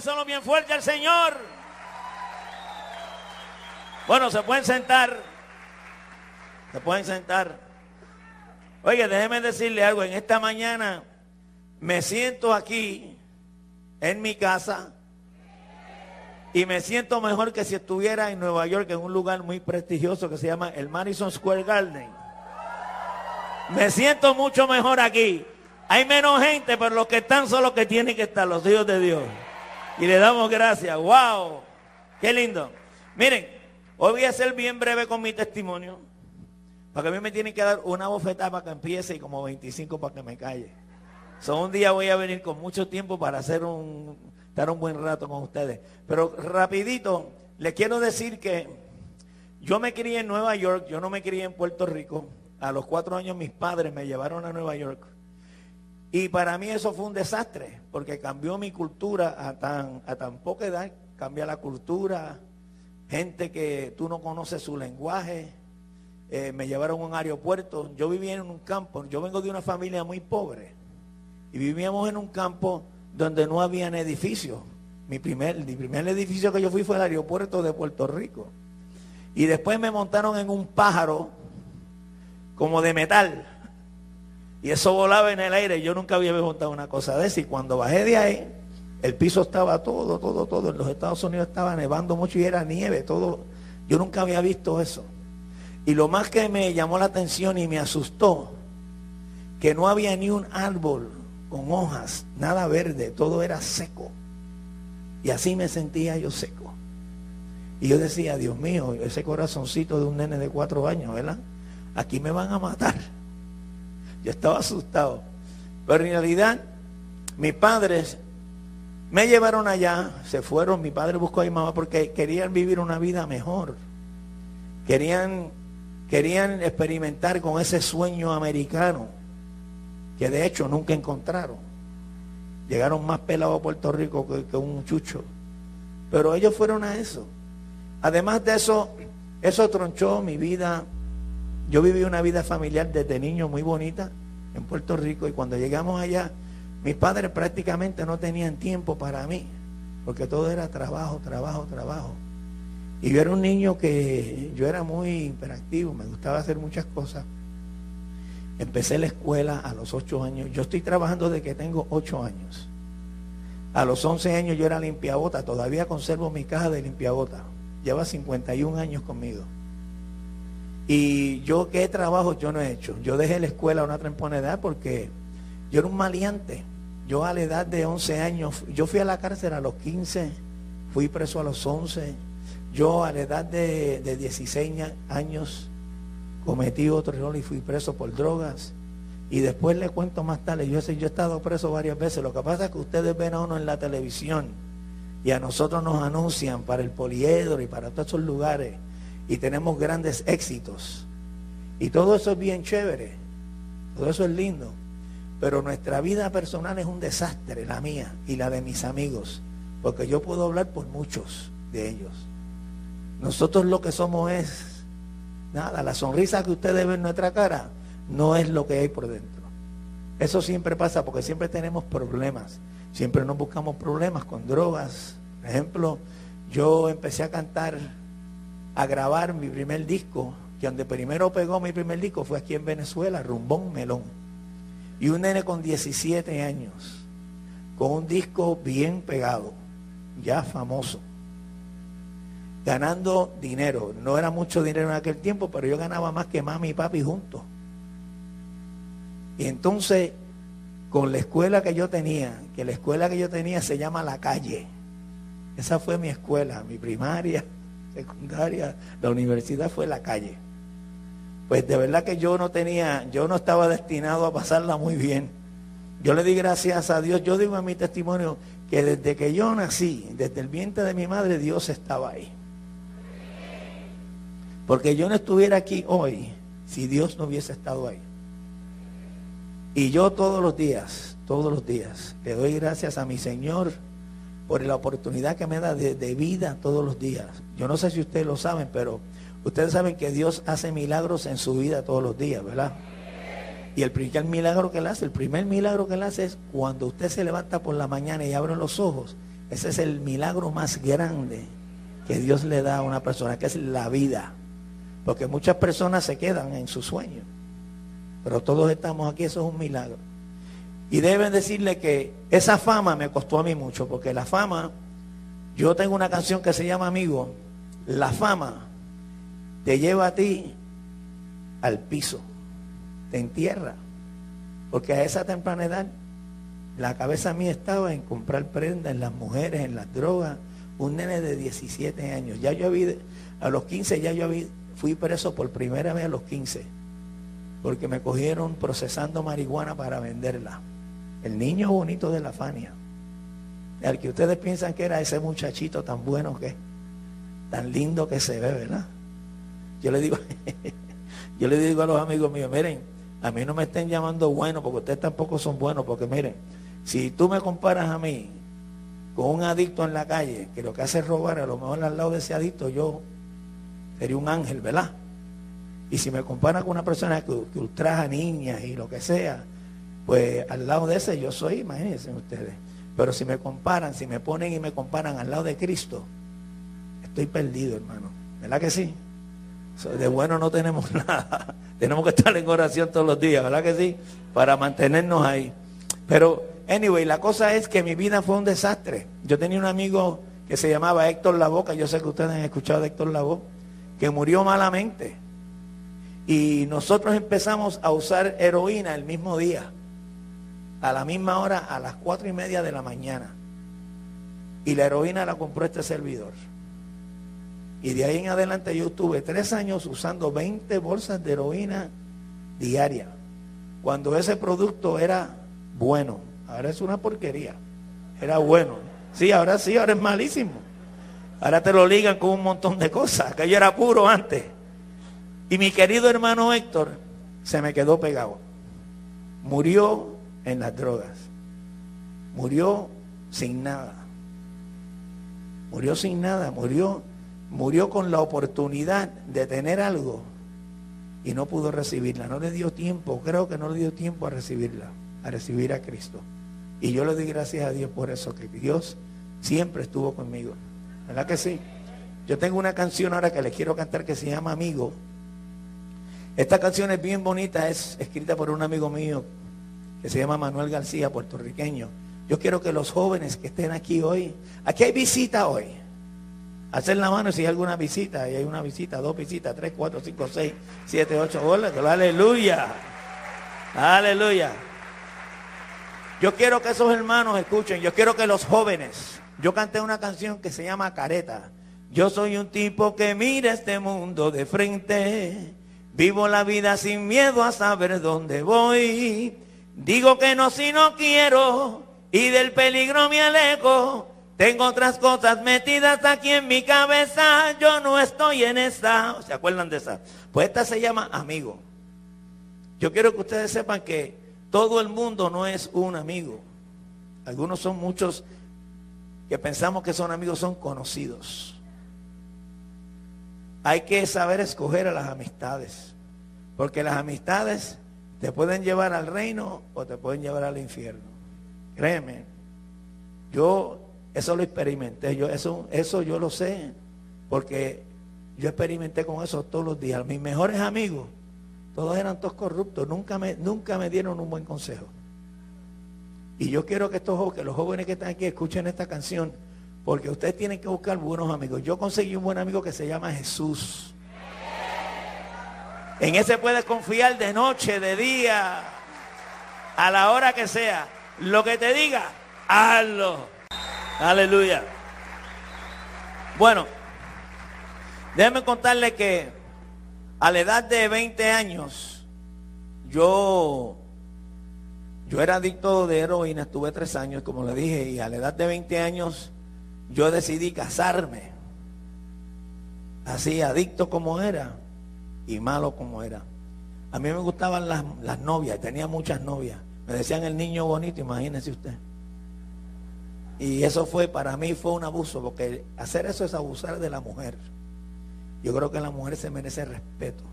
solo bien fuerte al Señor. Bueno, se pueden sentar. Se pueden sentar. Oye, déjeme decirle algo. En esta mañana me siento aquí en mi casa y me siento mejor que si estuviera en Nueva York, en un lugar muy prestigioso que se llama el Madison Square Garden. Me siento mucho mejor aquí. Hay menos gente, pero los que están son los que tienen que estar, los hijos de Dios. Y le damos gracias. ¡Wow! ¡Qué lindo! Miren, hoy voy a ser bien breve con mi testimonio. Porque a mí me tienen que dar una bofetada para que empiece y como 25 para que me calle. So, un día voy a venir con mucho tiempo para hacer un, estar un buen rato con ustedes. Pero rapidito, les quiero decir que yo me crié en Nueva York, yo no me crié en Puerto Rico. A los cuatro años mis padres me llevaron a Nueva York. Y para mí eso fue un desastre, porque cambió mi cultura a tan, a tan poca edad, cambia la cultura, gente que tú no conoces su lenguaje, eh, me llevaron a un aeropuerto, yo vivía en un campo, yo vengo de una familia muy pobre, y vivíamos en un campo donde no habían edificios. Mi primer, el primer edificio que yo fui fue el aeropuerto de Puerto Rico. Y después me montaron en un pájaro como de metal. Y eso volaba en el aire. Yo nunca había montado una cosa de esa. Y cuando bajé de ahí, el piso estaba todo, todo, todo. En los Estados Unidos estaba nevando mucho y era nieve, todo. Yo nunca había visto eso. Y lo más que me llamó la atención y me asustó, que no había ni un árbol con hojas, nada verde, todo era seco. Y así me sentía yo seco. Y yo decía, Dios mío, ese corazoncito de un nene de cuatro años, ¿verdad? Aquí me van a matar. Estaba asustado. Pero en realidad, mis padres me llevaron allá, se fueron, mi padre buscó a mi mamá porque querían vivir una vida mejor. Querían, querían experimentar con ese sueño americano que de hecho nunca encontraron. Llegaron más pelados a Puerto Rico que, que un chucho. Pero ellos fueron a eso. Además de eso, eso tronchó mi vida yo viví una vida familiar desde niño muy bonita en Puerto Rico y cuando llegamos allá, mis padres prácticamente no tenían tiempo para mí, porque todo era trabajo, trabajo, trabajo. Y yo era un niño que yo era muy hiperactivo, me gustaba hacer muchas cosas. Empecé la escuela a los ocho años. Yo estoy trabajando desde que tengo ocho años. A los once años yo era limpiabota, todavía conservo mi caja de limpiabota. Lleva 51 años conmigo. Y yo, ¿qué trabajo yo no he hecho? Yo dejé la escuela a una temprana edad porque yo era un maleante. Yo a la edad de 11 años, yo fui a la cárcel a los 15, fui preso a los 11. Yo a la edad de, 16 años cometí otro error y fui preso por drogas. Y después le cuento más tarde, yo yo he estado preso varias veces. Lo que pasa es que ustedes ven a uno en la televisión y a nosotros nos anuncian para el poliedro y para todos esos lugares y tenemos grandes éxitos. Y todo eso es bien chévere, todo eso es lindo, pero nuestra vida personal es un desastre, la mía y la de mis amigos, porque yo puedo hablar por muchos de ellos. Nosotros lo que somos es, nada, la sonrisa que ustedes ven en nuestra cara no es lo que hay por dentro. Eso siempre pasa porque siempre tenemos problemas, siempre nos buscamos problemas con drogas. Por ejemplo, yo empecé a cantar a grabar mi primer disco, que donde primero pegó mi primer disco fue aquí en Venezuela, Rumbón Melón. Y un nene con 17 años, con un disco bien pegado, ya famoso, ganando dinero. No era mucho dinero en aquel tiempo, pero yo ganaba más que mami y papi juntos. Y entonces, con la escuela que yo tenía, que la escuela que yo tenía se llama La Calle. Esa fue mi escuela, mi primaria, secundaria, la universidad fue la calle. Pues de verdad que yo no tenía, yo no estaba destinado a pasarla muy bien. Yo le di gracias a Dios, yo digo en mi testimonio que desde que yo nací, desde el vientre de mi madre, Dios estaba ahí. Porque yo no estuviera aquí hoy si Dios no hubiese estado ahí. Y yo todos los días, todos los días, le doy gracias a mi Señor por la oportunidad que me da de, vida todos los días. Yo no sé si ustedes lo saben, pero ustedes saben que Dios hace milagros en su vida todos los días, ¿verdad? Y el primer milagro que él hace, el primer milagro que él hace es cuando usted se levanta por la mañana y abre los ojos Ese es el milagro más grande que Dios le da a una persona, que es la vida. Porque muchas personas se quedan en su sueño. Pero todos estamos aquí, eso es un milagro. Y deben decirle que esa fama me costó a mí mucho, porque la fama, yo tengo una canción que se llama Amigo, la fama te lleva a ti al piso, te entierra, porque a esa temprana edad la cabeza mía estaba en comprar prendas, en las mujeres, en las drogas, un nene de 17 años, ya yo había, a los 15 ya yo fui preso por primera vez a los 15, porque me cogieron procesando marihuana para venderla. El niño bonito de la Fania. El que ustedes piensan que era ese muchachito tan bueno que tan lindo que se ve, ¿verdad? Yo le digo, yo le digo a los amigos míos, miren, a mí no me estén llamando bueno porque ustedes tampoco son buenos, porque miren, si tú me comparas a mí con un adicto en la calle, que lo que hace es robar, a lo mejor al lado de ese adicto yo sería un ángel, ¿verdad? Y si me comparas con una persona que, que ultraja niñas y lo que sea, pues al lado de ese yo soy, imagínense ustedes. Pero si me comparan, si me ponen y me comparan al lado de Cristo, estoy perdido, hermano. ¿Verdad que sí? De bueno no tenemos nada. tenemos que estar en oración todos los días, ¿verdad que sí? Para mantenernos ahí. Pero, anyway, la cosa es que mi vida fue un desastre. Yo tenía un amigo que se llamaba Héctor Lavoca, yo sé que ustedes han escuchado de Héctor Lavoe, que murió malamente. Y nosotros empezamos a usar heroína el mismo día a la misma hora, a las cuatro y media de la mañana. Y la heroína la compró este servidor. Y de ahí en adelante yo estuve tres años usando 20 bolsas de heroína diaria. Cuando ese producto era bueno. Ahora es una porquería. Era bueno. Sí, ahora sí, ahora es malísimo. Ahora te lo ligan con un montón de cosas. Que yo era puro antes. Y mi querido hermano Héctor se me quedó pegado. Murió en las drogas. Murió sin nada. Murió sin nada, murió, murió con la oportunidad de tener algo y no pudo recibirla. No le dio tiempo, creo que no le dio tiempo a recibirla, a recibir a Cristo. Y yo le doy gracias a Dios por eso, que Dios siempre estuvo conmigo. ¿Verdad que sí? Yo tengo una canción ahora que les quiero cantar que se llama Amigo. Esta canción es bien bonita, es escrita por un amigo mío que se llama Manuel García, puertorriqueño. Yo quiero que los jóvenes que estén aquí hoy, aquí hay visita hoy. Hacer la mano si hay alguna visita, y hay una visita, dos visitas, tres, cuatro, cinco, seis, siete, ocho, hola, aleluya. Aleluya. Yo quiero que esos hermanos escuchen, yo quiero que los jóvenes, yo canté una canción que se llama Careta. Yo soy un tipo que mira este mundo de frente, vivo la vida sin miedo a saber dónde voy. Digo que no si no quiero y del peligro me alejo. Tengo otras cosas metidas aquí en mi cabeza. Yo no estoy en esa. ¿Se acuerdan de esa? Pues esta se llama amigo. Yo quiero que ustedes sepan que todo el mundo no es un amigo. Algunos son muchos que pensamos que son amigos, son conocidos. Hay que saber escoger a las amistades. Porque las amistades te pueden llevar al reino o te pueden llevar al infierno. Créeme. Yo eso lo experimenté. Yo, eso, eso yo lo sé. Porque yo experimenté con eso todos los días. Mis mejores amigos, todos eran todos corruptos. Nunca me, nunca me dieron un buen consejo. Y yo quiero que estos que los jóvenes que están aquí escuchen esta canción. Porque ustedes tienen que buscar buenos amigos. Yo conseguí un buen amigo que se llama Jesús. En ese puedes confiar de noche, de día, a la hora que sea. Lo que te diga, hazlo. Aleluya. Bueno, déjeme contarle que a la edad de 20 años, yo, yo era adicto de heroína, estuve tres años, como le dije, y a la edad de 20 años yo decidí casarme. Así, adicto como era y malo como era. A mí me gustaban las, las novias, tenía muchas novias. Me decían el niño bonito, imagínese usted. Y eso fue, para mí fue un abuso, porque hacer eso es abusar de la mujer. Yo creo que la mujer se merece respeto.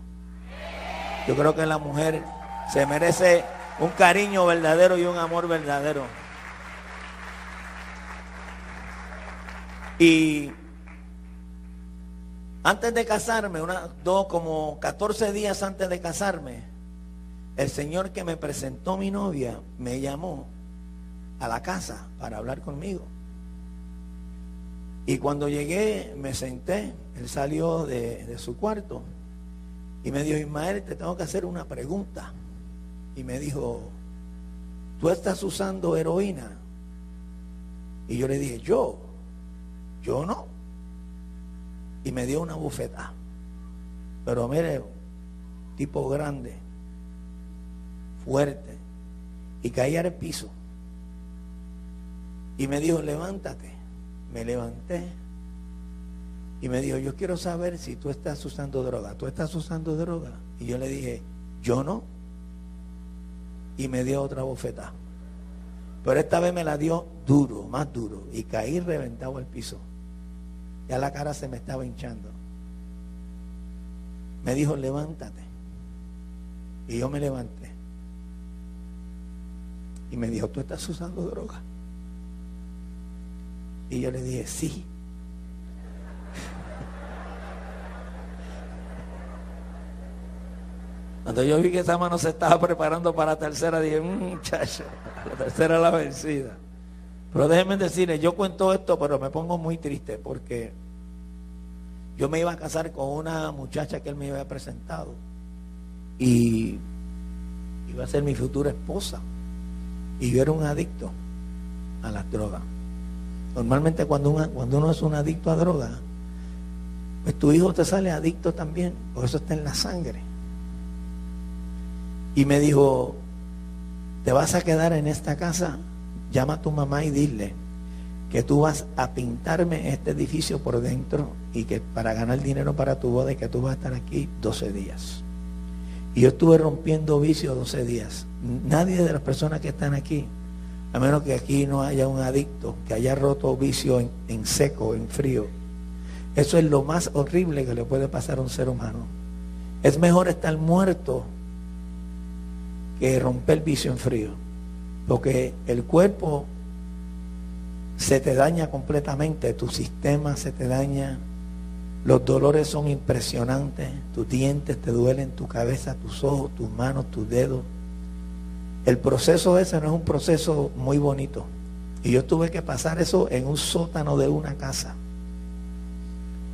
Yo creo que la mujer se merece un cariño verdadero y un amor verdadero. Y antes de casarme, una, dos, como 14 días antes de casarme, el señor que me presentó mi novia me llamó a la casa para hablar conmigo. Y cuando llegué, me senté, él salió de, de su cuarto y me dijo, Ismael, te tengo que hacer una pregunta. Y me dijo, ¿tú estás usando heroína? Y yo le dije, yo, yo no. Y me dio una bufeta. Pero mire, tipo grande, fuerte. Y caí al piso. Y me dijo, levántate. Me levanté. Y me dijo, yo quiero saber si tú estás usando droga. ¿Tú estás usando droga? Y yo le dije, yo no. Y me dio otra bofetada. Pero esta vez me la dio duro, más duro. Y caí reventado al piso. Ya la cara se me estaba hinchando. Me dijo, levántate. Y yo me levanté. Y me dijo, ¿tú estás usando droga? Y yo le dije, sí. Cuando yo vi que esa mano se estaba preparando para la tercera, dije, muchacho, la tercera la vencida. Pero déjenme decirles, yo cuento esto, pero me pongo muy triste porque yo me iba a casar con una muchacha que él me había presentado y iba a ser mi futura esposa. Y yo era un adicto a las drogas. Normalmente cuando, uno es un adicto a droga, pues tu hijo te sale adicto también, por eso está en la sangre. Y me dijo, te vas a quedar en esta casa, llama a tu mamá y dile que tú vas a pintarme este edificio por dentro y que para ganar dinero para tu boda y que tú vas a estar aquí 12 días. Y yo estuve rompiendo vicios 12 días. Nadie de las personas que están aquí a menos que aquí no haya un adicto que haya roto vicio en, seco, en frío. Eso es lo más horrible que le puede pasar a un ser humano. Es mejor estar muerto que romper vicio en frío. Porque el cuerpo se te daña completamente, tu sistema se te daña, los dolores son impresionantes, tus dientes te duelen, tu cabeza, tus ojos, tus manos, tus dedos. El proceso ese no es un proceso muy bonito. Y yo tuve que pasar eso en un sótano de una casa.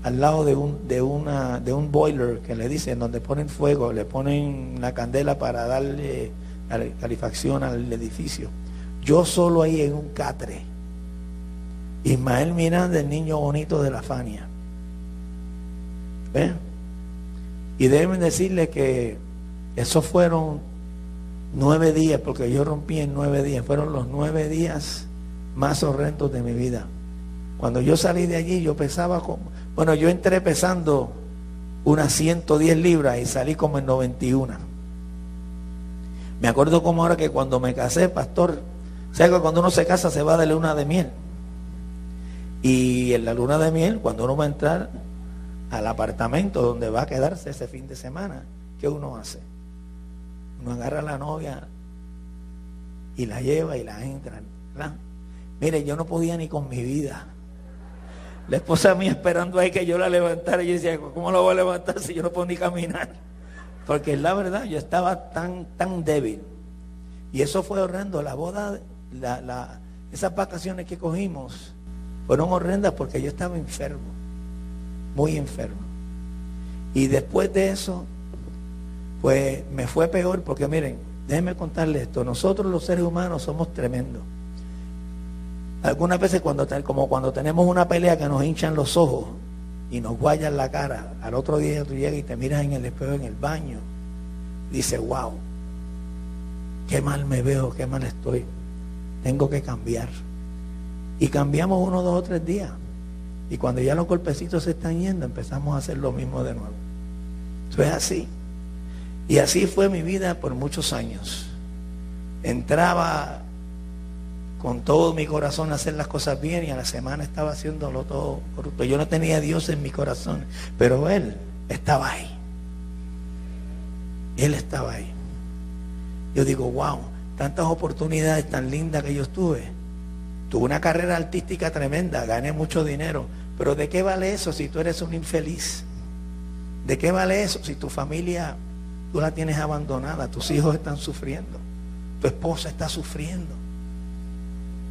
Al lado de un, de una, de un boiler que le dicen, donde ponen fuego, le ponen la candela para darle calefacción al edificio. Yo solo ahí en un catre. Ismael Miranda, el niño bonito de la Fania. ¿Ven? Y deben decirle que esos fueron Nueve días, porque yo rompí en nueve días. Fueron los nueve días más horrendos de mi vida. Cuando yo salí de allí, yo pesaba como... Bueno, yo entré pesando unas 110 libras y salí como en 91. Me acuerdo como ahora que cuando me casé, pastor, o que cuando uno se casa se va de luna de miel. Y en la luna de miel, cuando uno va a entrar al apartamento donde va a quedarse ese fin de semana, ¿qué uno hace? Uno agarra a la novia y la lleva y la entra. Mire, yo no podía ni con mi vida. La esposa mía esperando ahí que yo la levantara. Y yo decía, ¿cómo la voy a levantar si yo no puedo ni caminar? Porque la verdad, yo estaba tan, tan débil. Y eso fue horrendo. La boda, la, esas vacaciones que cogimos fueron horrendas porque yo estaba enfermo. Muy enfermo. Y después de eso, pues me fue peor porque miren, déjenme contarles esto, nosotros los seres humanos somos tremendos. Algunas veces cuando como cuando tenemos una pelea que nos hinchan los ojos y nos guayan la cara, al otro día tú llegas y te miras en el espejo en el baño, dices, wow, qué mal me veo, qué mal estoy, tengo que cambiar. Y cambiamos uno, dos o tres días. Y cuando ya los golpecitos se están yendo, empezamos a hacer lo mismo de nuevo. Eso es así. Y así fue mi vida por muchos años. Entraba con todo mi corazón a hacer las cosas bien y a la semana estaba haciéndolo todo corrupto. Yo no tenía a Dios en mi corazón, pero Él estaba ahí. Él estaba ahí. Yo digo, wow, tantas oportunidades tan lindas que yo tuve. tuve una carrera artística tremenda, gané mucho dinero, pero ¿de qué vale eso si tú eres un infeliz? ¿De qué vale eso si tu familia tú la tienes abandonada, tus hijos están sufriendo, tu esposa está sufriendo?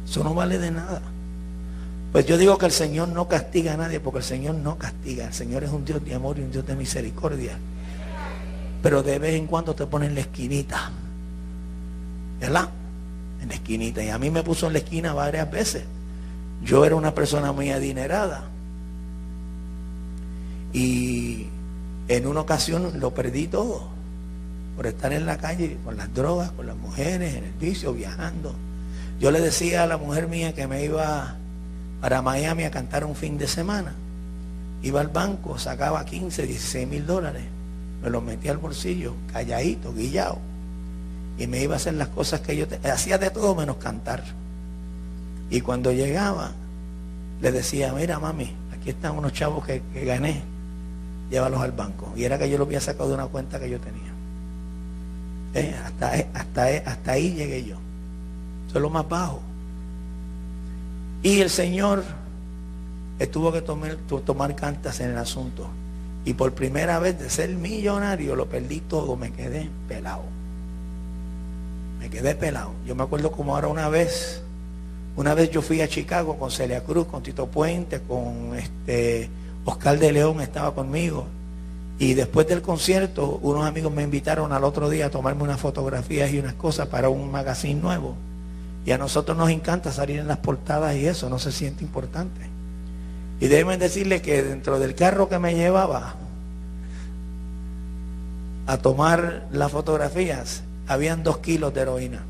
Eso no vale de nada. Pues yo digo que el Señor no castiga a nadie porque el Señor no castiga. El Señor es un Dios de amor y un Dios de misericordia. Pero de vez en cuando te pone en la esquinita. ¿Verdad? En la esquinita. Y a mí me puso en la esquina varias veces. Yo era una persona muy adinerada. Y en una ocasión lo perdí todo. Por estar en la calle con las drogas, con las mujeres, en el vicio, viajando. Yo le decía a la mujer mía que me iba para Miami a cantar un fin de semana. Iba al banco, sacaba 15, 16 mil dólares, me los metía al bolsillo, calladito, guillado. Y me iba a hacer las cosas que yo hacía de todo menos cantar. Y cuando llegaba, le decía, mira mami, aquí están unos chavos que, gané, llévalos al banco. Y era que yo los había sacado de una cuenta que yo tenía. Eh, hasta, hasta, hasta ahí llegué yo. Eso es lo más bajo. Y el Señor tuvo que tomar, tomar cantas en el asunto. Y por primera vez de ser millonario lo perdí todo, me quedé pelado. Me quedé pelado. Yo me acuerdo como ahora una vez, una vez yo fui a Chicago con Celia Cruz, con Tito Puente, con este Oscar de León estaba conmigo. Y después del concierto, unos amigos me invitaron al otro día a tomarme unas fotografías y unas cosas para un magazine nuevo. Y a nosotros nos encanta salir en las portadas y eso no se siente importante. Y deben decirle que dentro del carro que me llevaba a tomar las fotografías, habían dos kilos de heroína.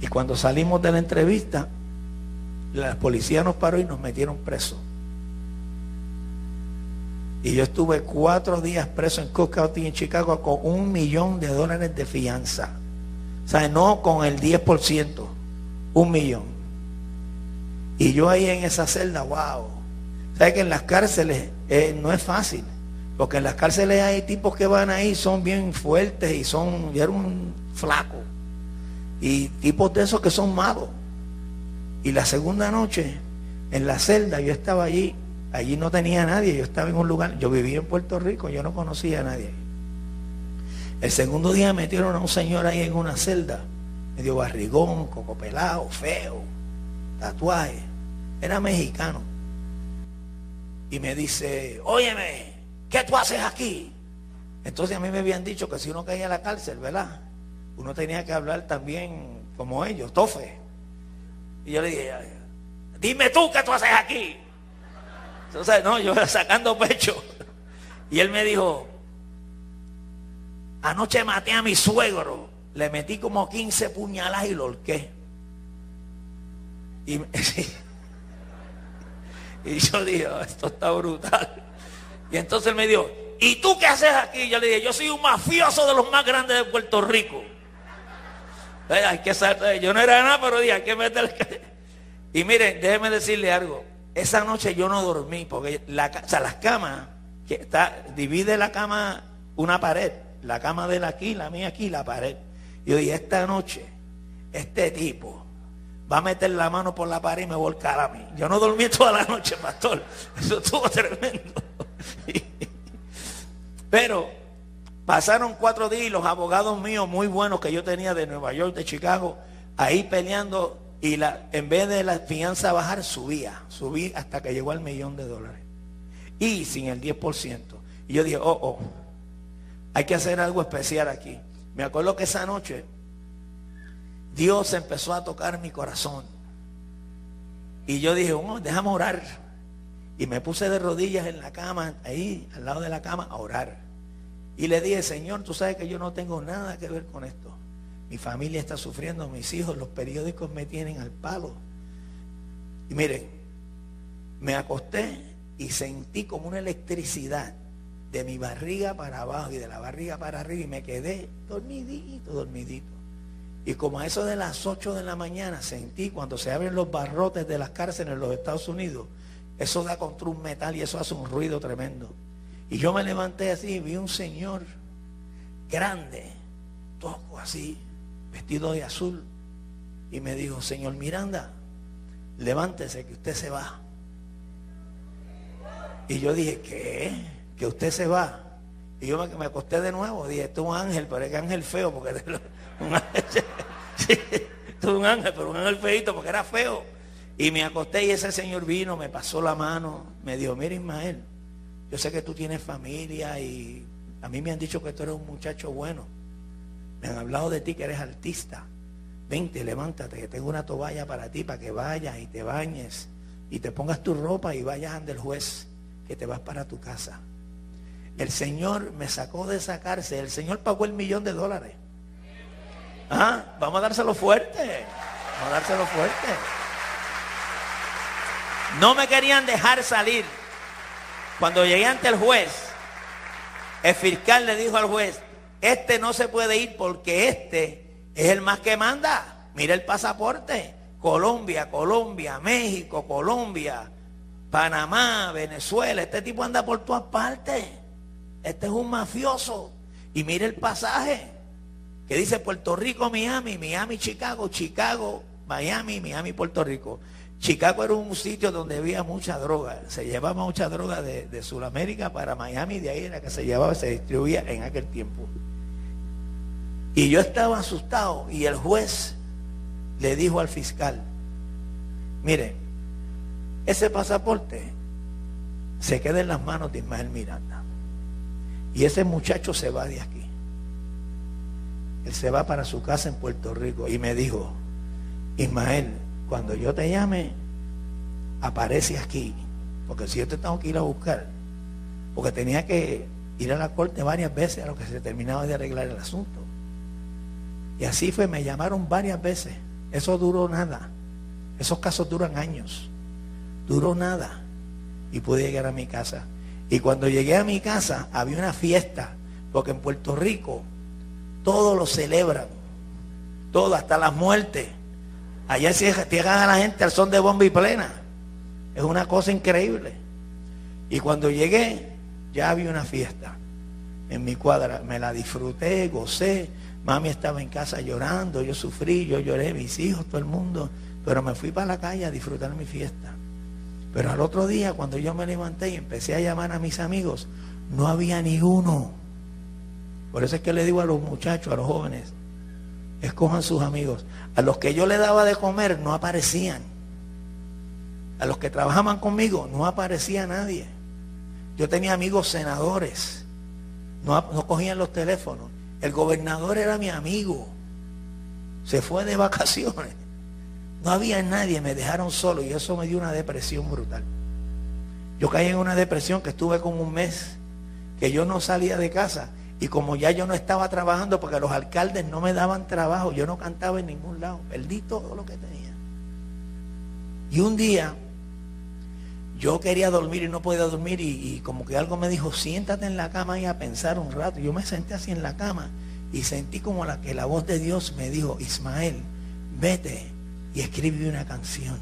Y cuando salimos de la entrevista, la policía nos paró y nos metieron presos. Y yo estuve cuatro días preso en Cook County, en Chicago, con un millón de dólares de fianza. O sea, no con el 10%, un millón. Y yo ahí en esa celda, wow. ¿Sabes que en las cárceles eh, no es fácil? Porque en las cárceles hay tipos que van ahí, son bien fuertes y son, y era un flaco. Y tipos de esos que son malos. Y la segunda noche, en la celda, yo estaba allí, allí no tenía nadie, yo estaba en un lugar, yo vivía en Puerto Rico, yo no conocía a nadie. El segundo día metieron a un señor ahí en una celda, medio barrigón, coco pelado, feo, tatuaje. Era mexicano. Y me dice, óyeme, ¿qué tú haces aquí? Entonces a mí me habían dicho que si uno caía a la cárcel, ¿verdad? Uno tenía que hablar también como ellos, tofe. Y yo le dije, dime tú qué tú haces aquí. Entonces, no, yo sacando pecho. Y él me dijo, Anoche maté a mi suegro. Le metí como 15 puñalas y lo holqué. Y, y yo dije, oh, esto está brutal. Y entonces él me dijo, ¿y tú qué haces aquí? Yo le dije, yo soy un mafioso de los más grandes de Puerto Rico. Hay que yo no era nada, pero dije, hay que meterle. Y miren, déjeme decirle algo. Esa noche yo no dormí, porque la, o sea, las camas, que está, divide la cama una pared la cama de él aquí, la mía aquí, la pared. Yo dije, esta noche, este tipo va a meter la mano por la pared y me volcar a mí. Yo no dormí toda la noche, pastor. Eso estuvo tremendo. Pero pasaron cuatro días y los abogados míos muy buenos que yo tenía de Nueva York, de Chicago, ahí peleando y la, en vez de la fianza bajar, subía, subí hasta que llegó al millón de dólares. Y sin el 10%. Y yo dije, oh, oh, hay que hacer algo especial aquí. Me acuerdo que esa noche Dios empezó a tocar mi corazón. Y yo dije, oh, déjame orar. Y me puse de rodillas en la cama, ahí, al lado de la cama, a orar. Y le dije, Señor, tú sabes que yo no tengo nada que ver con esto. Mi familia está sufriendo, mis hijos, los periódicos me tienen al palo. Y mire, me acosté y sentí como una electricidad de mi barriga para abajo y de la barriga para arriba y me quedé dormidito, dormidito. Y como a eso de las 8 de la mañana sentí cuando se abren los barrotes de las cárceles en los Estados Unidos, eso da contra un metal y eso hace un ruido tremendo. Y yo me levanté así y vi un señor grande, toco así, vestido de azul, y me dijo, señor Miranda, levántese que usted se va. Y yo dije, ¿qué? Que usted se va. Y yo me, acosté de nuevo. Dije, esto es un ángel, pero es que ángel feo, porque un es un ángel, pero un ángel feito, porque era feo. Y me acosté y ese señor vino, me pasó la mano, me dijo, mira Ismael, yo sé que tú tienes familia y a mí me han dicho que tú eres un muchacho bueno. Me han hablado de ti que eres artista. Vente, levántate, que tengo una toalla para ti, para que vayas y te bañes y te pongas tu ropa y vayas ante el juez, que te vas para tu casa. El Señor me sacó de esa cárcel. El Señor pagó el millón de dólares. ¿Ah? Vamos a dárselo fuerte. Vamos a dárselo fuerte. No me querían dejar salir. Cuando llegué ante el juez, el fiscal le dijo al juez, este no se puede ir porque este es el más que manda. Mira el pasaporte. Colombia, Colombia, México, Colombia, Panamá, Venezuela. Este tipo anda por todas partes. Este es un mafioso. Y mire el pasaje que dice Puerto Rico, Miami, Miami, Chicago, Chicago, Miami, Miami, Puerto Rico. Chicago era un sitio donde había mucha droga. Se llevaba mucha droga de, Sudamérica para Miami, de ahí era que se llevaba, se distribuía en aquel tiempo. Y yo estaba asustado y el juez le dijo al fiscal, mire, ese pasaporte se queda en las manos de Ismael Miranda. Y ese muchacho se va de aquí. Él se va para su casa en Puerto Rico y me dijo, Ismael, cuando yo te llame, aparece aquí. Porque si yo te tengo que ir a buscar, porque tenía que ir a la corte varias veces a lo que se terminaba de arreglar el asunto. Y así fue, me llamaron varias veces. Eso duró nada. Esos casos duran años. Duró nada. Y pude llegar a mi casa. Y cuando llegué a mi casa había una fiesta. Porque en Puerto Rico todo lo celebran. Todo, hasta las muertes. Allá se llegan a la gente al son de bomba y plena. Es una cosa increíble. Y cuando llegué, ya había una fiesta en mi cuadra. Me la disfruté, gocé. Mami estaba en casa llorando, yo sufrí, yo lloré, mis hijos, todo el mundo. Pero me fui para la calle a disfrutar mi fiesta. Pero al otro día, cuando yo me levanté y empecé a llamar a mis amigos, no había ni uno. Por eso es que le digo a los muchachos, a los jóvenes, escojan sus amigos. A los que yo le daba de comer no aparecían. A los que trabajaban conmigo no aparecía nadie. Yo tenía amigos senadores. No, no cogían los teléfonos. El gobernador era mi amigo. Se fue de vacaciones. No había nadie, me dejaron solo y eso me dio una depresión brutal. Yo caí en una depresión que estuve como un mes, que yo no salía de casa y como ya yo no estaba trabajando porque los alcaldes no me daban trabajo, yo no cantaba en ningún lado, perdí todo lo que tenía. Y un día yo quería dormir y no podía dormir y, como que algo me dijo, siéntate en la cama y a pensar un rato. Yo me senté así en la cama y sentí como la que la voz de Dios me dijo, Ismael, vete y escribe una canción.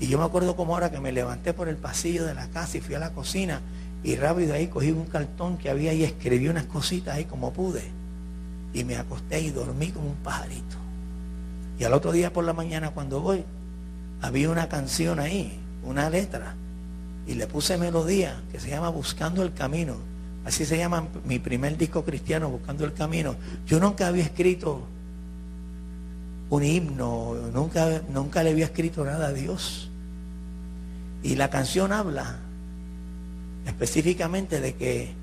Y yo me acuerdo como ahora que me levanté por el pasillo de la casa y fui a la cocina y rápido ahí cogí un cartón que había y escribí unas cositas ahí como pude. Y me acosté y dormí como un pajarito. Y al otro día por la mañana cuando voy, había una canción ahí una letra y le puse melodía que se llama Buscando el Camino. Así se llama mi primer disco cristiano, Buscando el Camino. Yo nunca había escrito un himno, nunca, nunca le había escrito nada a Dios. Y la canción habla específicamente de que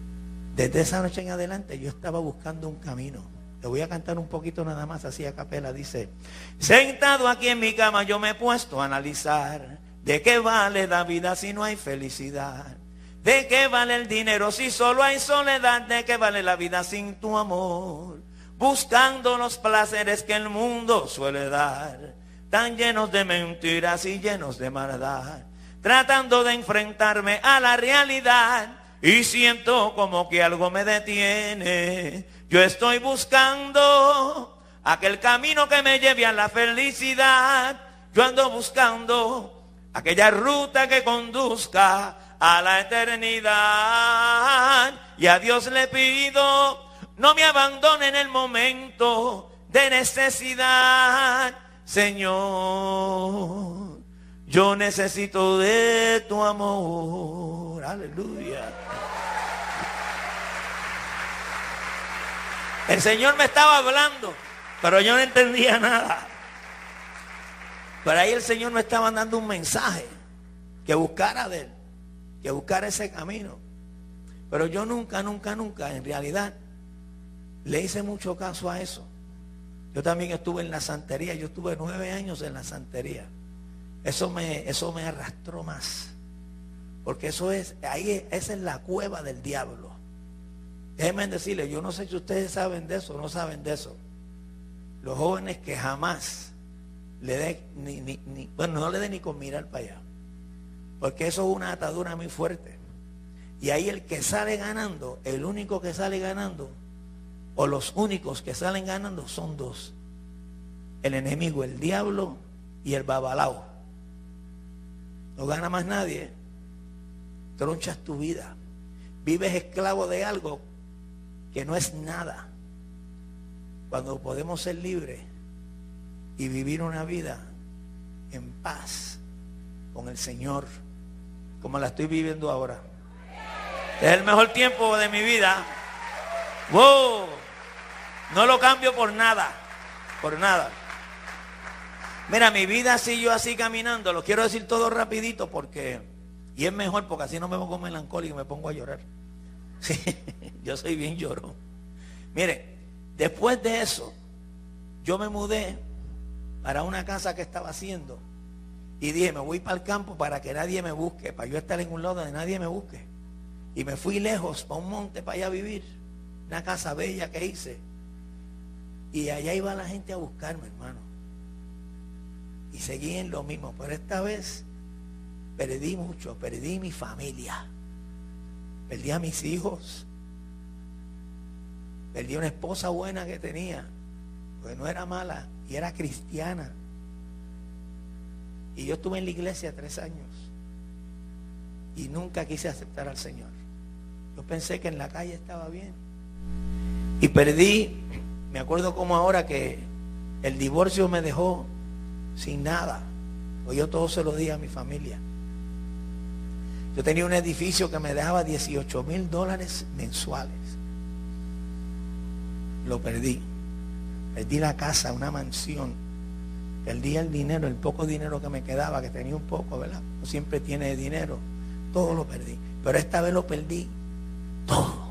desde esa noche en adelante yo estaba buscando un camino. Le voy a cantar un poquito nada más así a capela. Dice, sentado aquí en mi cama yo me he puesto a analizar ¿De qué vale la vida si no hay felicidad? ¿De qué vale el dinero si solo hay soledad? ¿De qué vale la vida sin tu amor? Buscando los placeres que el mundo suele dar, tan llenos de mentiras y llenos de maldad, tratando de enfrentarme a la realidad y siento como que algo me detiene. Yo estoy buscando aquel camino que me lleve a la felicidad. Yo ando buscando aquella ruta que conduzca a la eternidad. Y a Dios le pido, no me abandone en el momento de necesidad. Señor, yo necesito de tu amor. Aleluya. El Señor me estaba hablando, pero yo no entendía nada. Pero ahí el Señor me estaba dando un mensaje que buscara de él, que buscara ese camino. Pero yo nunca, nunca, nunca, en realidad, le hice mucho caso a eso. Yo también estuve en la santería, yo estuve nueve años en la santería. Eso me, eso me arrastró más. Porque eso es, ahí esa es la cueva del diablo. Déjenme decirles, yo no sé si ustedes saben de eso o no saben de eso. Los jóvenes que jamás le den, ni, ni, bueno, no le den ni con mirar para allá. Porque eso es una atadura muy fuerte. Y ahí el que sale ganando, el único que sale ganando, o los únicos que salen ganando son dos. El enemigo, el diablo y el babalao. No gana más nadie. Tronchas tu vida. Vives esclavo de algo que no es nada. Cuando podemos ser libres y vivir una vida en paz con el Señor, como la estoy viviendo ahora. Es el mejor tiempo de mi vida. Wow. No lo cambio por nada. Por nada. Mira, mi vida yo así caminando. Lo quiero decir todo rapidito porque... Y es mejor porque así no me pongo melancólico y me pongo a llorar. Sí, yo soy bien llorón. Mire, después de eso, yo me mudé para una casa que estaba haciendo y dije, me voy para el campo para que nadie me busque, para yo estar en un lado donde nadie me busque. Y me fui lejos, para un monte, para allá vivir. Una casa bella que hice. Y allá iba la gente a buscarme, hermano. Y seguí en lo mismo. Pero esta vez perdí mucho, perdí mi familia. Perdí a mis hijos. Perdí una esposa buena que tenía. Porque no era mala y era cristiana. Y yo estuve en la iglesia tres años. Y nunca quise aceptar al Señor. Yo pensé que en la calle estaba bien. Y perdí, me acuerdo como ahora que el divorcio me dejó sin nada. Pues yo todo se lo di a mi familia. Yo tenía un edificio que me dejaba 18 mil dólares mensuales. Lo perdí. Perdí la casa, una mansión. Perdí el dinero, el poco dinero que me quedaba, que tenía un poco, ¿verdad? No siempre tiene dinero. Todo lo perdí. Pero esta vez lo perdí todo.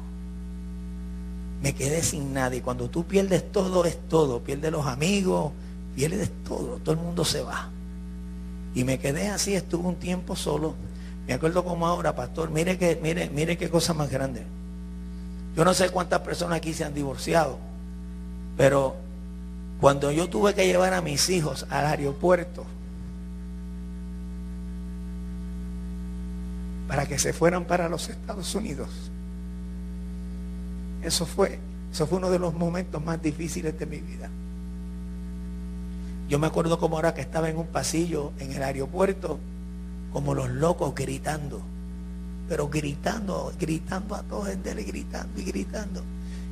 Me quedé sin nada. Y cuando tú pierdes todo, es todo. Pierdes los amigos, pierdes todo. Todo el mundo se va. Y me quedé así, estuve un tiempo solo. Me acuerdo como ahora, pastor, mire que, mire, mire qué cosa más grande. Yo no sé cuántas personas aquí se han divorciado, pero cuando yo tuve que llevar a mis hijos al aeropuerto para que se fueran para los Estados Unidos, eso fue, eso fue uno de los momentos más difíciles de mi vida. Yo me acuerdo como ahora que estaba en un pasillo en el aeropuerto, como los locos gritando, pero gritando, gritando a todos gente, gritando y gritando.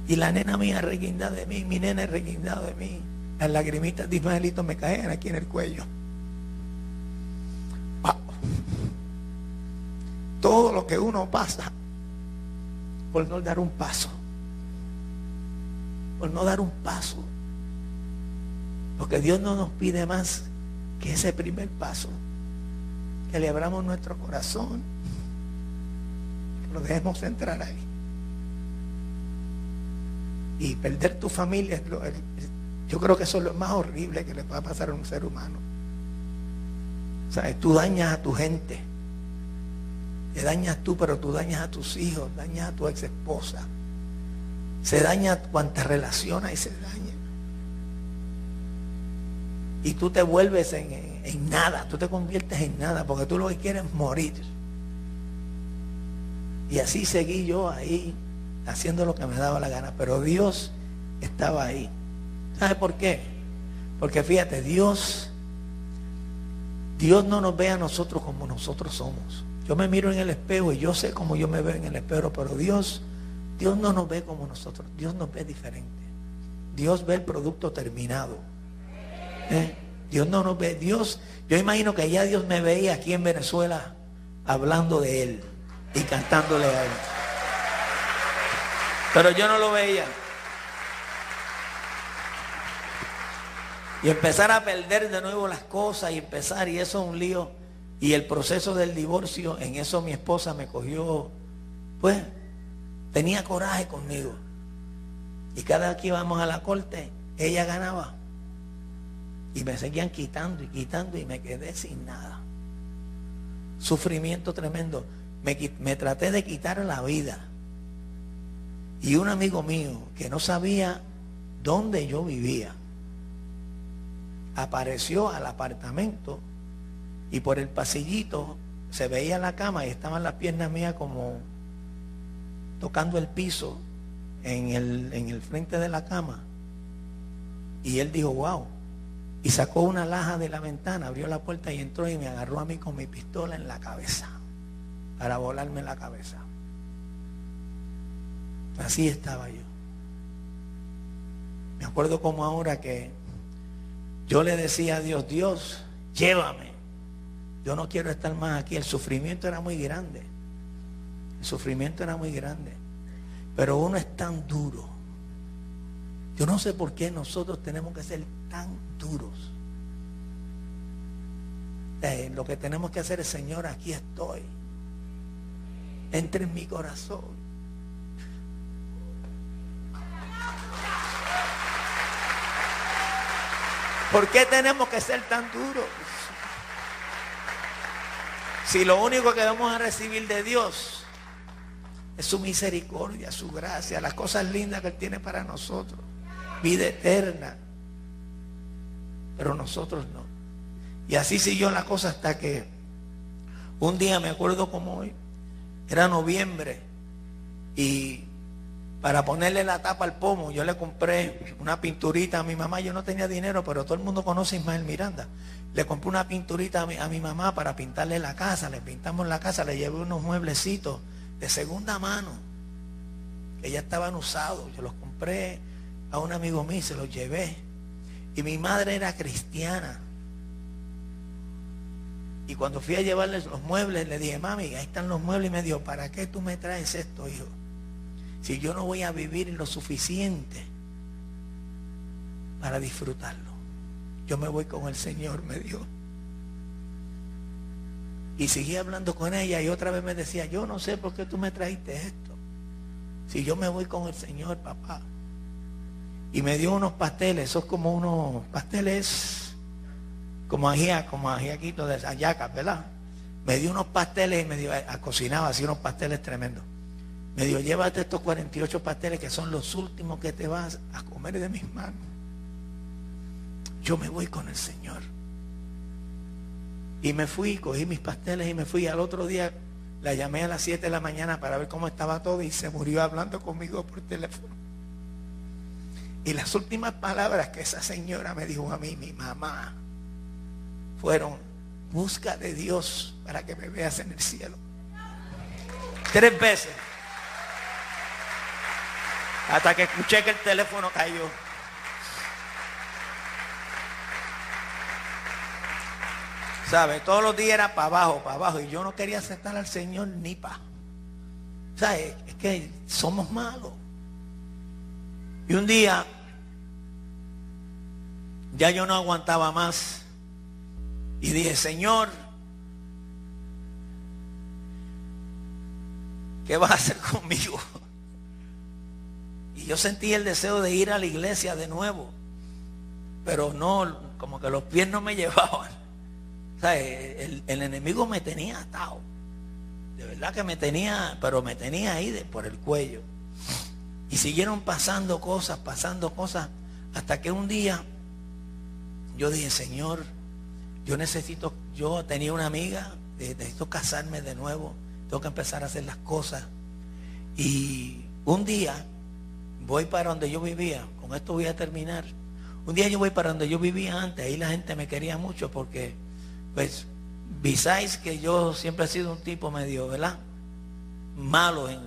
Y la nena mía reguindada de mí, mi nena reguindado de mí. Las lagrimitas de Ismaelito me caían aquí en el cuello. Todo lo que uno pasa por no dar un paso por no dar un paso. Porque Dios no nos pide más que ese primer paso. Que le abramos nuestro corazón. Que lo dejemos entrar ahí. Y perder tu familia, yo creo que eso es lo más horrible que le pueda pasar a un ser humano. Sea, tú dañas a tu gente. Te dañas tú, pero tú dañas a tus hijos, dañas a tu ex esposa se daña cuantas relaciones y se daña. Y tú te vuelves en, nada, tú te conviertes en nada, porque tú lo que quieres es morir. Y así seguí yo ahí, haciendo lo que me daba la gana, pero Dios estaba ahí. ¿Sabe por qué? Porque fíjate, Dios, Dios no nos ve a nosotros como nosotros somos. Yo me miro en el espejo y yo sé cómo yo me veo en el espejo, pero Dios Dios no nos ve como nosotros, Dios nos ve diferente. Dios ve el producto terminado. ¿Eh? Dios no nos ve. Dios, yo imagino que ya Dios me veía aquí en Venezuela hablando de Él y cantándole a Él. Pero yo no lo veía. Y empezar a perder de nuevo las cosas y empezar, y eso es un lío. Y el proceso del divorcio, en eso mi esposa me cogió, pues, tenía coraje conmigo. Y cada vez que íbamos a la corte, ella ganaba. Y me seguían quitando y quitando y me quedé sin nada. Sufrimiento tremendo. Me, me traté de quitar la vida. Y un amigo mío que no sabía dónde yo vivía, apareció al apartamento y por el pasillito se veía la cama y estaban las piernas mías como tocando el piso en el, en el frente de la cama. Y él dijo, wow. Y sacó una laja de la ventana, abrió la puerta y entró y me agarró a mí con mi pistola en la cabeza para volarme la cabeza. Así estaba yo. Me acuerdo como ahora que yo le decía a Dios, Dios, llévame. Yo no quiero estar más aquí. El sufrimiento era muy grande. El sufrimiento era muy grande. Pero uno es tan duro. Yo no sé por qué nosotros tenemos que ser tan duros. Eh, lo que tenemos que hacer es, Señor, aquí estoy. Entre en mi corazón. ¿Por qué tenemos que ser tan duros? Si lo único que vamos a recibir de Dios es su misericordia, su gracia, las cosas lindas que Él tiene para nosotros, vida eterna. Pero nosotros no. Y así siguió la cosa hasta que un día, me acuerdo como hoy, era noviembre y para ponerle la tapa al pomo, yo le compré una pinturita a mi mamá. Yo no tenía dinero, pero todo el mundo conoce a Ismael Miranda. Le compré una pinturita a mi, mamá para pintarle la casa. Le pintamos la casa, le llevé unos mueblecitos de segunda mano, que ya estaban usados. Yo los compré a un amigo mío, se los llevé. Y mi madre era cristiana. Y cuando fui a llevarles los muebles, le dije, mami, ahí están los muebles. Y me dijo, ¿para qué tú me traes esto, hijo? si yo no voy a vivir lo suficiente para disfrutarlo. Yo me voy con el Señor, me dio. Y seguí hablando con ella y otra vez me decía, yo no sé por qué tú me trajiste esto. Si yo me voy con el Señor, papá. Y me dio unos pasteles, esos como unos pasteles como ajíaco, como ajíaquito de ayacas, ¿verdad? Me dio unos pasteles y me dio, a, cocinaba así unos pasteles tremendos. Me dijo, llévate estos 48 pasteles que son los últimos que te vas a comer de mis manos. Yo me voy con el Señor. Y me fui, cogí mis pasteles y me fui. Al otro día la llamé a las 7 de la mañana para ver cómo estaba todo y se murió hablando conmigo por teléfono. Y las últimas palabras que esa señora me dijo a mí, mi mamá, fueron, busca de Dios para que me veas en el cielo. Tres veces. Hasta que escuché que el teléfono cayó. ¿Sabe? Todos los días era para abajo, para abajo. Y yo no quería aceptar al Señor ni para. ¿Sabe? Es que somos malos. Y un día, ya yo no aguantaba más. Y dije, Señor, ¿qué vas a hacer conmigo? Y yo sentí el deseo de ir a la iglesia de nuevo. Pero no, como que los pies no me llevaban. O el, enemigo me tenía atado. De verdad que me tenía, pero me tenía ahí por el cuello. Y siguieron pasando cosas, pasando cosas, hasta que un día yo dije, Señor, yo necesito, yo tenía una amiga, necesito casarme de nuevo, tengo que empezar a hacer las cosas. Y un día voy para donde yo vivía, con esto voy a terminar. Un día yo voy para donde yo vivía antes, ahí la gente me quería mucho porque, pues, visáis que yo siempre he sido un tipo medio, ¿verdad? Malo en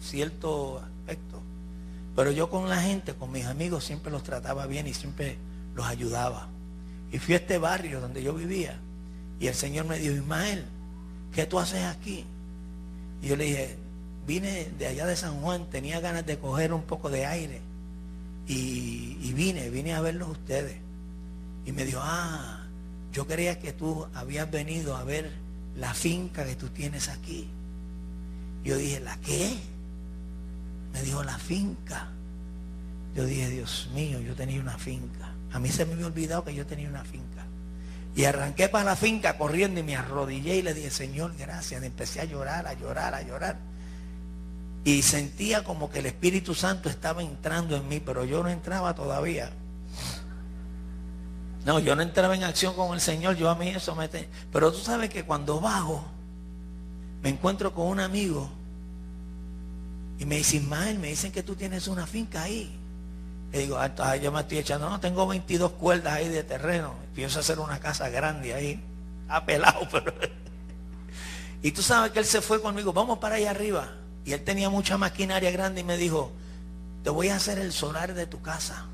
cierto aspecto. Pero yo con la gente, con mis amigos, siempre los trataba bien y siempre los ayudaba. Y fui a este barrio donde yo vivía. Y el Señor me dijo, Ismael, ¿qué tú haces aquí? Y yo le dije, vine de allá de San Juan, tenía ganas de coger un poco de aire. Y, vine, vine a verlos ustedes. Y me dijo, ah, yo creía que tú habías venido a ver la finca que tú tienes aquí. Yo dije, ¿la qué? Me dijo, la finca. Yo dije, Dios mío, yo tenía una finca. A mí se me había olvidado que yo tenía una finca. Y arranqué para la finca corriendo y me arrodillé y le dije, Señor, gracias. Y empecé a llorar, a llorar, a llorar. Y sentía como que el Espíritu Santo estaba entrando en mí, pero yo no entraba todavía. No, yo no entraba en acción con el Señor, yo a mí eso me... Pero tú sabes que cuando bajo, me encuentro con un amigo y me dice, Ismael, me dicen que tú tienes una finca ahí. Le digo, ah, yo me estoy echando, no, tengo 22 cuerdas ahí de terreno. Pienso hacer una casa grande ahí. Apelado, pero... y tú sabes que él se fue conmigo, vamos para allá arriba. Y él tenía mucha maquinaria grande y me dijo, te voy a hacer el solar de tu casa.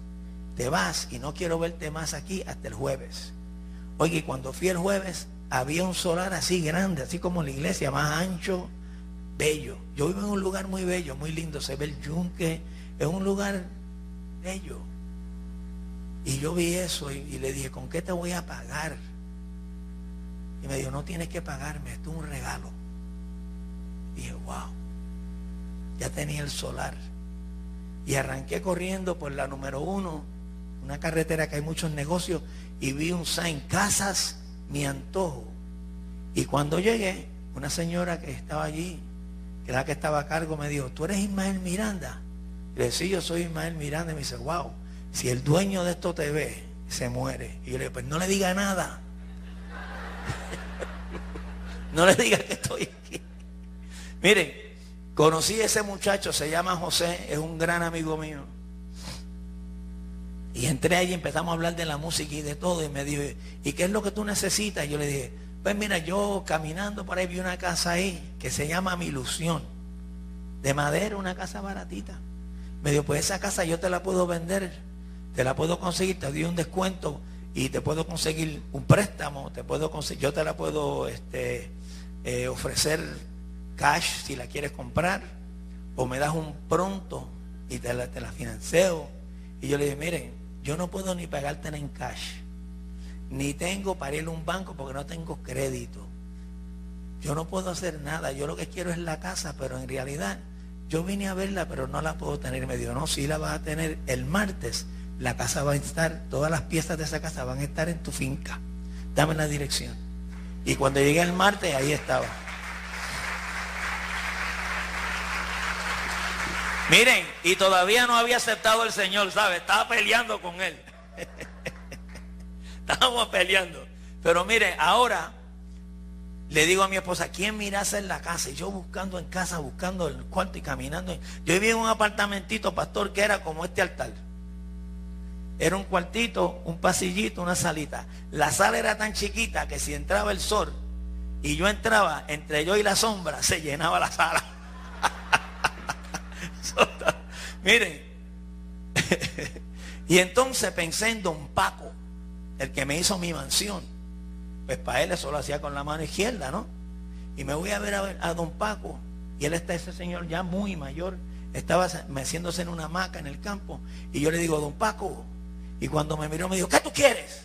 Te vas y no quiero verte más aquí hasta el jueves. Oye, cuando fui el jueves, había un solar así grande, así como la iglesia, más ancho, bello. Yo vivo en un lugar muy bello, muy lindo. Se ve el yunque, es un lugar bello. Y yo vi eso y, le dije, ¿con qué te voy a pagar? Y me dijo, no tienes que pagarme, esto es un regalo. Y dije, wow ya tenía el solar. Y arranqué corriendo por la número uno, una carretera que hay muchos negocios, y vi un sign, casas, mi antojo. Y cuando llegué, una señora que estaba allí, que la que estaba a cargo, me dijo, ¿tú eres Ismael Miranda? Y le dije, sí, yo soy Ismael Miranda. Y me dice, wow, si el dueño de esto te ve, se muere. Y yo le dije, pues no le diga nada. no le diga que estoy aquí. Miren, Conocí a ese muchacho, se llama José, es un gran amigo mío. Y entré allí y empezamos a hablar de la música y de todo. Y me dijo, ¿y qué es lo que tú necesitas? Y yo le dije, pues mira, yo caminando por ahí vi una casa ahí que se llama Mi Ilusión. De madera, una casa baratita. Me dijo, pues esa casa yo te la puedo vender, te la puedo conseguir, te doy un descuento y te puedo conseguir un préstamo, te puedo conseguir, yo te la puedo este, eh, ofrecer cash si la quieres comprar, o me das un pronto y te la, te la financio. Y yo le dije, miren, yo no puedo ni pagarte en cash, ni tengo para ir a un banco porque no tengo crédito. Yo no puedo hacer nada, yo lo que quiero es la casa, pero en realidad yo vine a verla, pero no la puedo tener. Me dijo, no, si la vas a tener el martes, la casa va a estar, todas las piezas de esa casa van a estar en tu finca. Dame la dirección. Y cuando llegué el martes, ahí estaba. Miren, y todavía no había aceptado el Señor, ¿sabe? Estaba peleando con él. Estábamos peleando. Pero miren, ahora le digo a mi esposa, ¿quién mirase en la casa? Y yo buscando en casa, buscando el cuarto y caminando. Yo vivía en un apartamentito, pastor, que era como este altar. Era un cuartito, un pasillito, una salita. La sala era tan chiquita que si entraba el sol y yo entraba entre yo y la sombra, se llenaba la sala. Miren. y entonces pensé en don Paco, el que me hizo mi mansión. Pues para él eso lo hacía con la mano izquierda, ¿no? Y me voy a ver a, don Paco. Y él está ese señor ya muy mayor. Estaba meciéndose en una hamaca en el campo. Y yo le digo, don Paco. Y cuando me miró me dijo, ¿qué tú quieres?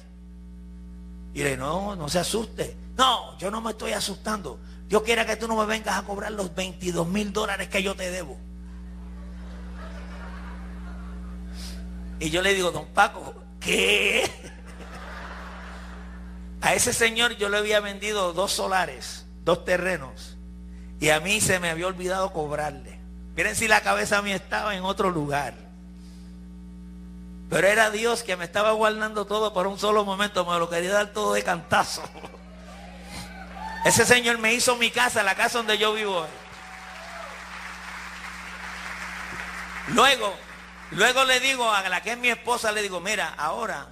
Y le no, no se asuste. No, yo no me estoy asustando. Yo quiero que tú no me vengas a cobrar los 22 mil dólares que yo te debo. Y yo le digo, don Paco, ¿qué? A ese señor yo le había vendido dos solares, dos terrenos. Y a mí se me había olvidado cobrarle. Miren si la cabeza mía estaba en otro lugar. Pero era Dios que me estaba guardando todo por un solo momento. Me lo quería dar todo de cantazo. Ese señor me hizo mi casa, la casa donde yo vivo hoy. Luego, Luego le digo a la que es mi esposa, le digo, mira, ahora,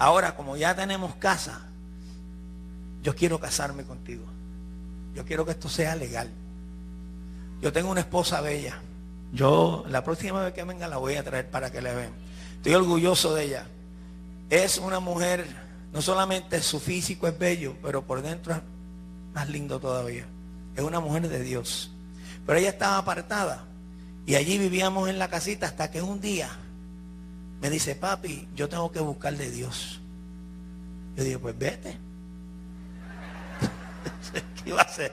ahora como ya tenemos casa, yo quiero casarme contigo. Yo quiero que esto sea legal. Yo tengo una esposa bella. Yo la próxima vez que venga la voy a traer para que le vean. Estoy orgulloso de ella. es una mujer, no solamente su físico es bello, pero por dentro es más lindo todavía. Es una mujer de Dios. Pero ella estaba apartada. Y allí vivíamos en la casita hasta que un día me dice, papi, yo tengo que buscar de Dios. Yo digo, pues vete. ¿Qué iba a hacer?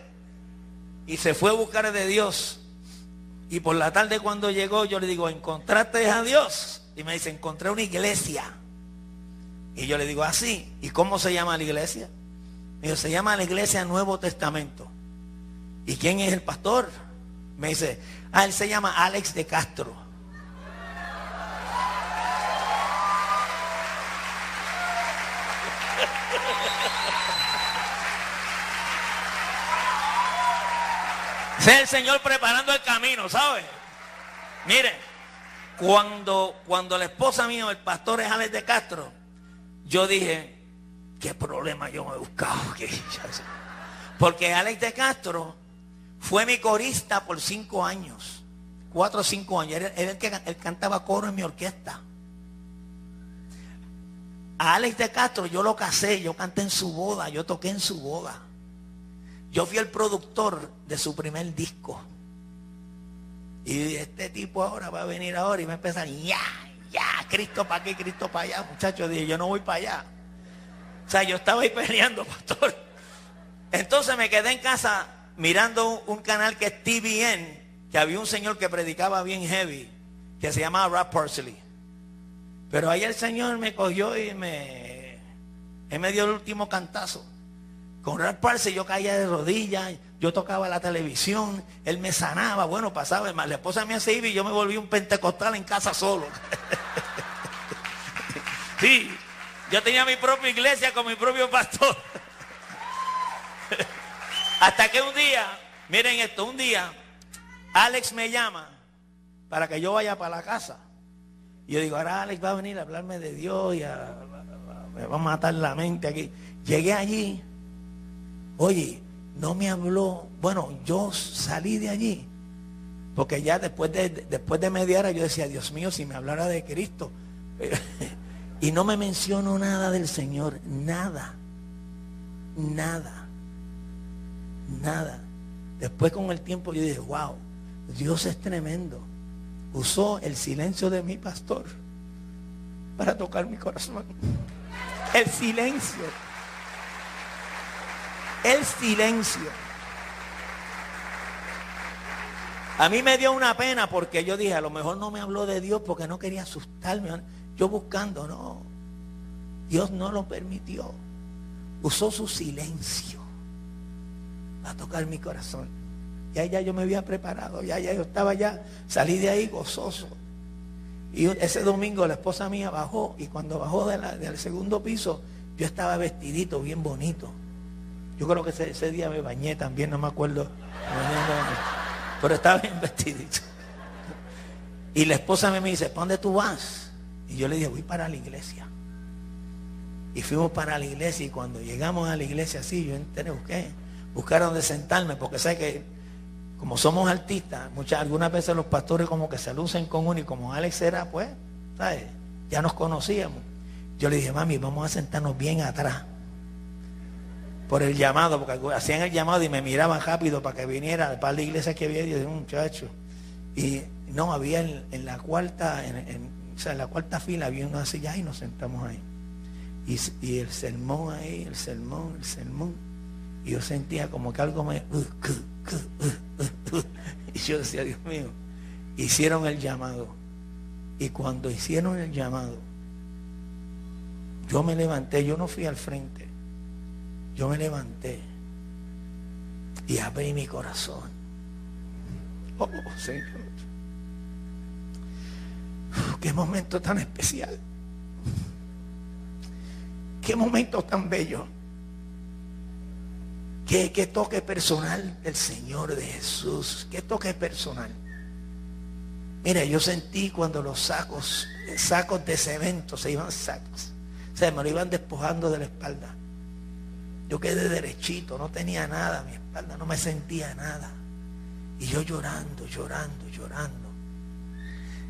Y se fue a buscar de Dios. Y por la tarde cuando llegó, yo le digo, ¿encontraste a Dios? Y me dice, encontré una iglesia. Y yo le digo, así. ¿Y cómo se llama la iglesia? Me dice, se llama la iglesia Nuevo Testamento. ¿Y quién es el pastor? Me dice, ah, él se llama Alex de Castro. Es el Señor preparando el camino, ¿sabe? Mire, cuando, cuando la esposa mía, el pastor es Alex de Castro, yo dije, ¿qué problema yo me he buscado? Porque Alex de Castro fue mi corista por cinco años, cuatro o cinco años. Era, el que él cantaba coro en mi orquesta. A Alex de Castro yo lo casé, yo canté en su boda, yo toqué en su boda. Yo fui el productor de su primer disco. Y este tipo ahora va a venir ahora y va a ya, ya, Cristo para aquí, Cristo para allá. Muchachos, dije, yo no voy para allá. O sea, yo estaba ahí peleando, pastor. Entonces me quedé en casa mirando un, canal que es TVN, que había un señor que predicaba bien heavy, que se llamaba Rap Parsley. Pero ahí el Señor me cogió y me, me dio el último cantazo. Con Rap Parsley yo caía de rodillas, yo tocaba la televisión, él me sanaba, bueno, pasaba, la esposa me hacía y yo me volví un pentecostal en casa solo. sí, yo tenía mi propia iglesia con mi propio pastor. Hasta que un día, miren esto, un día, Alex me llama para que yo vaya para la casa. Y yo digo, ahora Alex va a venir a hablarme de Dios y me va a matar la mente aquí. Llegué allí Oye, no me habló. Bueno, yo salí de allí. Porque ya después de, después de media hora yo decía, Dios mío, si me hablara de Cristo. y no me mencionó nada del Señor. Nada. Nada. Nada. Después con el tiempo yo dije, wow, Dios es tremendo. Usó el silencio de mi pastor para tocar mi corazón. El silencio el silencio. A mí me dio una pena porque yo dije, a lo mejor no me habló de Dios porque no quería asustarme. Yo buscando, no. Dios no lo permitió. Usó su silencio para tocar mi corazón. Ya ya yo me había preparado, ya ya yo estaba ya, salí de ahí gozoso. Y ese domingo la esposa mía bajó y cuando bajó del segundo piso, yo estaba vestidito, bien bonito. Yo creo que ese, día me bañé también, no me acuerdo. Pero estaba bien vestidito. Y la esposa me dice, ¿para dónde tú vas? Y yo le dije, voy para la iglesia. Y fuimos para la iglesia y cuando llegamos a la iglesia así, yo entré, busqué, buscar dónde sentarme, porque sé que como somos artistas, muchas, algunas veces los pastores como que se lucen con uno y como Alex era, pues, ¿sabes? Ya nos conocíamos. Yo le dije, mami, vamos a sentarnos bien atrás por el llamado, porque hacían el llamado y me miraban rápido para que viniera para la iglesia que había de un muchacho. Y no, había en, la cuarta, en, o sea, en la cuarta fila había una silla y nos sentamos ahí. Y, el sermón ahí, el sermón, el sermón. Y yo sentía como que algo me... y yo decía, Dios mío, hicieron el llamado. Y cuando hicieron el llamado, yo me levanté, yo no fui al frente yo me levanté y abrí mi corazón. Oh, Señor. qué momento tan especial. Qué momento tan bello. Qué, qué toque personal del Señor de Jesús. Qué toque personal. Mira, yo sentí cuando los sacos, sacos de cemento se iban sacos. Se me lo iban despojando de la espalda. Yo quedé derechito, no tenía nada, mi espalda no me sentía nada. Y yo llorando, llorando, llorando.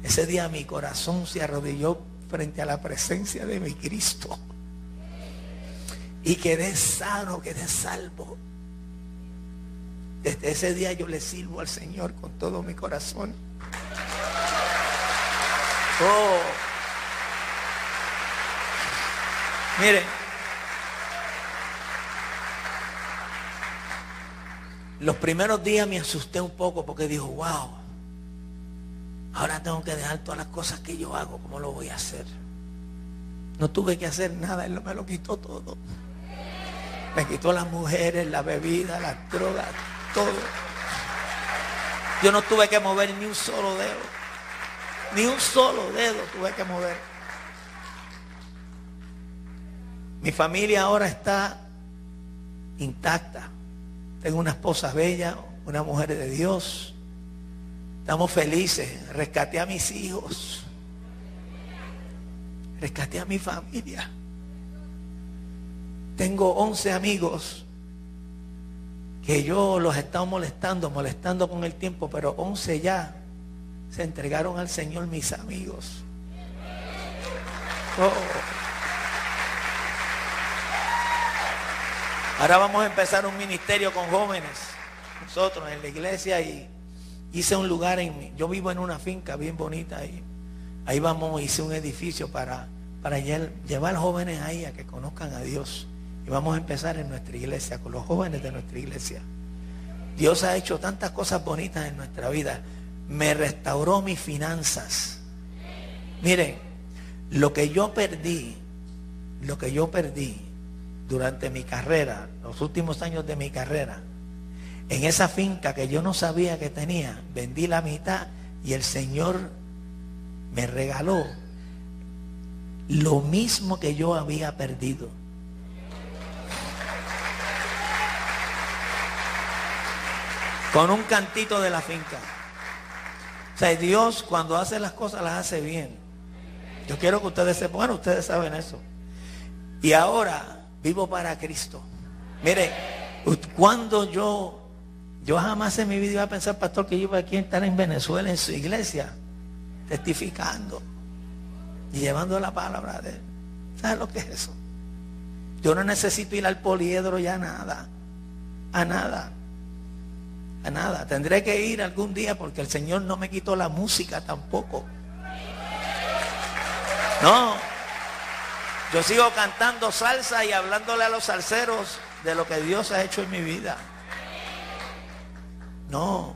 Ese día mi corazón se arrodilló frente a la presencia de mi Cristo. Y quedé sano, quedé salvo. Desde ese día yo le sirvo al Señor con todo mi corazón. Oh. Miren, los primeros días me asusté un poco porque dijo, wow, ahora tengo que dejar todas las cosas que yo hago, ¿cómo lo voy a hacer? No tuve que hacer nada, Él me lo quitó todo. Me quitó las mujeres, la bebida, las drogas, todo. Yo no tuve que mover ni un solo dedo. Ni un solo dedo tuve que mover. Mi familia ahora está intacta. Tengo una esposa bella, una mujer de Dios. Estamos felices. Rescaté a mis hijos. Rescaté a mi familia. Tengo 11 amigos que yo los he estado molestando, molestando con el tiempo, pero 11 ya se entregaron al Señor mis amigos. Oh. Ahora vamos a empezar un ministerio con jóvenes, nosotros en la iglesia y hice un lugar en yo vivo en una finca bien bonita ahí. Ahí vamos, hice un edificio para, para llevar jóvenes ahí a que conozcan a Dios. Y vamos a empezar en nuestra iglesia, con los jóvenes de nuestra iglesia. Dios ha hecho tantas cosas bonitas en nuestra vida. Me restauró mis finanzas. Miren, lo que yo perdí, lo que yo perdí durante mi carrera, los últimos años de mi carrera, en esa finca que yo no sabía que tenía, vendí la mitad y el Señor me regaló lo mismo que yo había perdido. con un cantito de la finca. O sea, Dios cuando hace las cosas las hace bien. Yo quiero que ustedes sepan, bueno, ustedes saben eso. Y ahora vivo para Cristo. Mire, cuando yo, yo jamás en mi vida iba a pensar, pastor, que yo iba aquí a estar en Venezuela, en su iglesia, testificando y llevando la palabra de él. ¿Sabes lo que es eso? Yo no necesito ir al poliedro ya nada, a nada nada. Tendré que ir algún día porque el Señor no me quitó la música tampoco. No. Yo sigo cantando salsa y hablándole a los salseros de lo que Dios ha hecho en mi vida. No.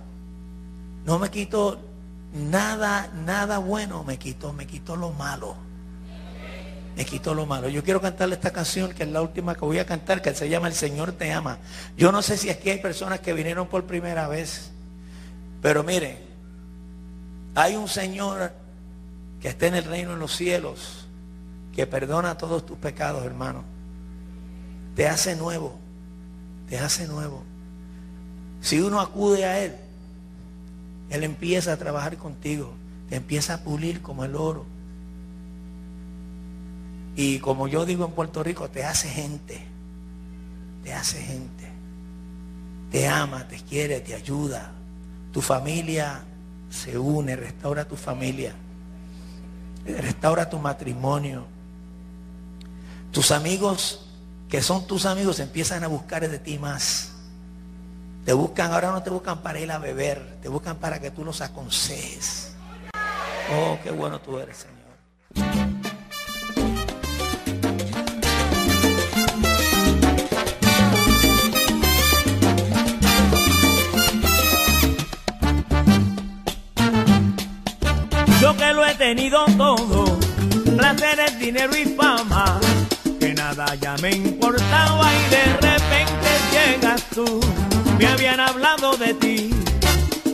No me quitó nada, nada bueno me quitó, me quitó lo malo me quitó lo malo. Yo quiero cantarle esta canción, que es la última que voy a cantar, que se llama El Señor te ama. Yo no sé si aquí hay personas que vinieron por primera vez, pero mire, hay un Señor que está en el reino de los cielos, que perdona todos tus pecados, hermano. Te hace nuevo, te hace nuevo. Si uno acude a Él, Él empieza a trabajar contigo, te empieza a pulir como el oro y como yo digo en Puerto Rico, te hace gente. Te hace gente. Te ama, te quiere, te ayuda. Tu familia se une, restaura tu familia. Restaura tu matrimonio. Tus amigos, que son tus amigos, empiezan a buscar de ti más. Te buscan, ahora no te buscan para ir a beber, te buscan para que tú los aconsejes. Oh, qué bueno tú eres, Señor. que lo he tenido todo, placeres, dinero y fama, ya me importaba y de repente llegas tú. Me habían hablado de ti,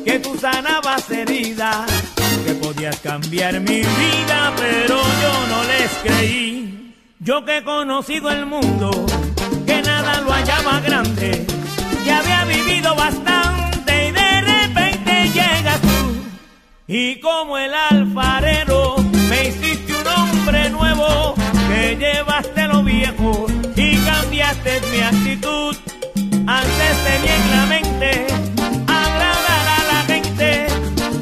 que tú sanabas heridas, que podías cambiar mi vida, pero yo no les creí. Yo que he conocido el mundo, que nada lo hallaba grande, que había vivido bastante y de repente llegas y como el alfarero me hiciste un hombre nuevo, que llevaste lo y cambiaste mi actitud. Antes tenía en la mente agradar a la gente.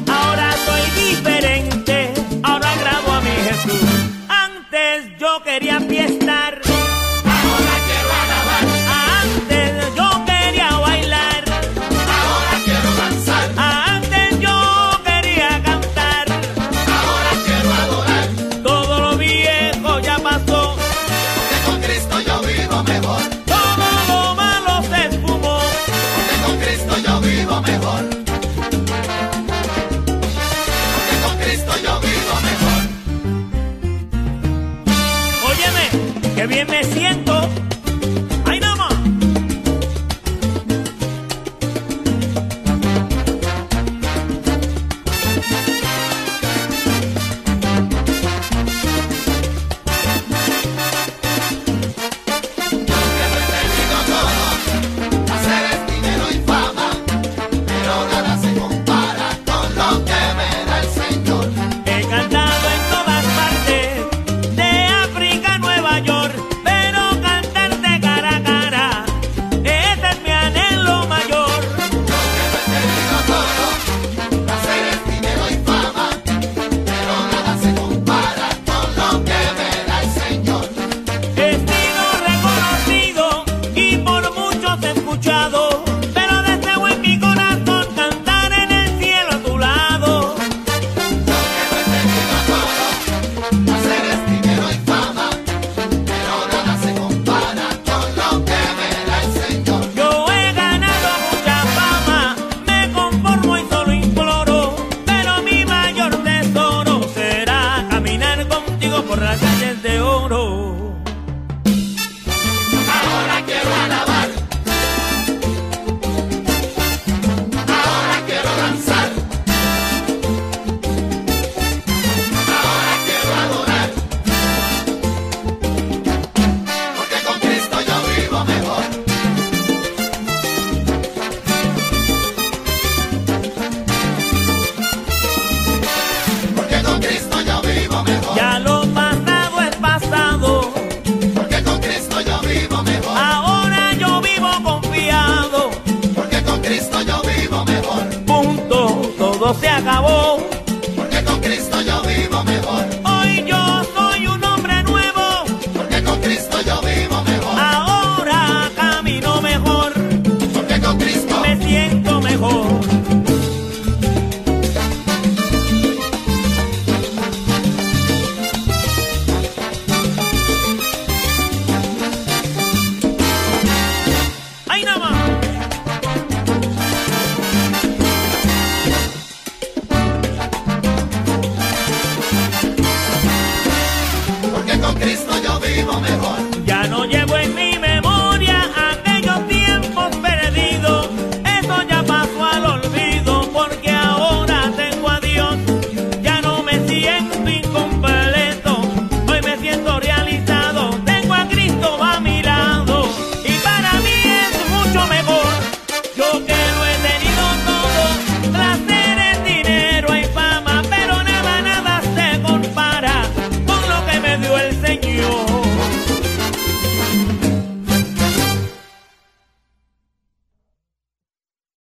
Ahora soy diferente, ahora grabo a mi Jesús. Antes yo quería fiesta.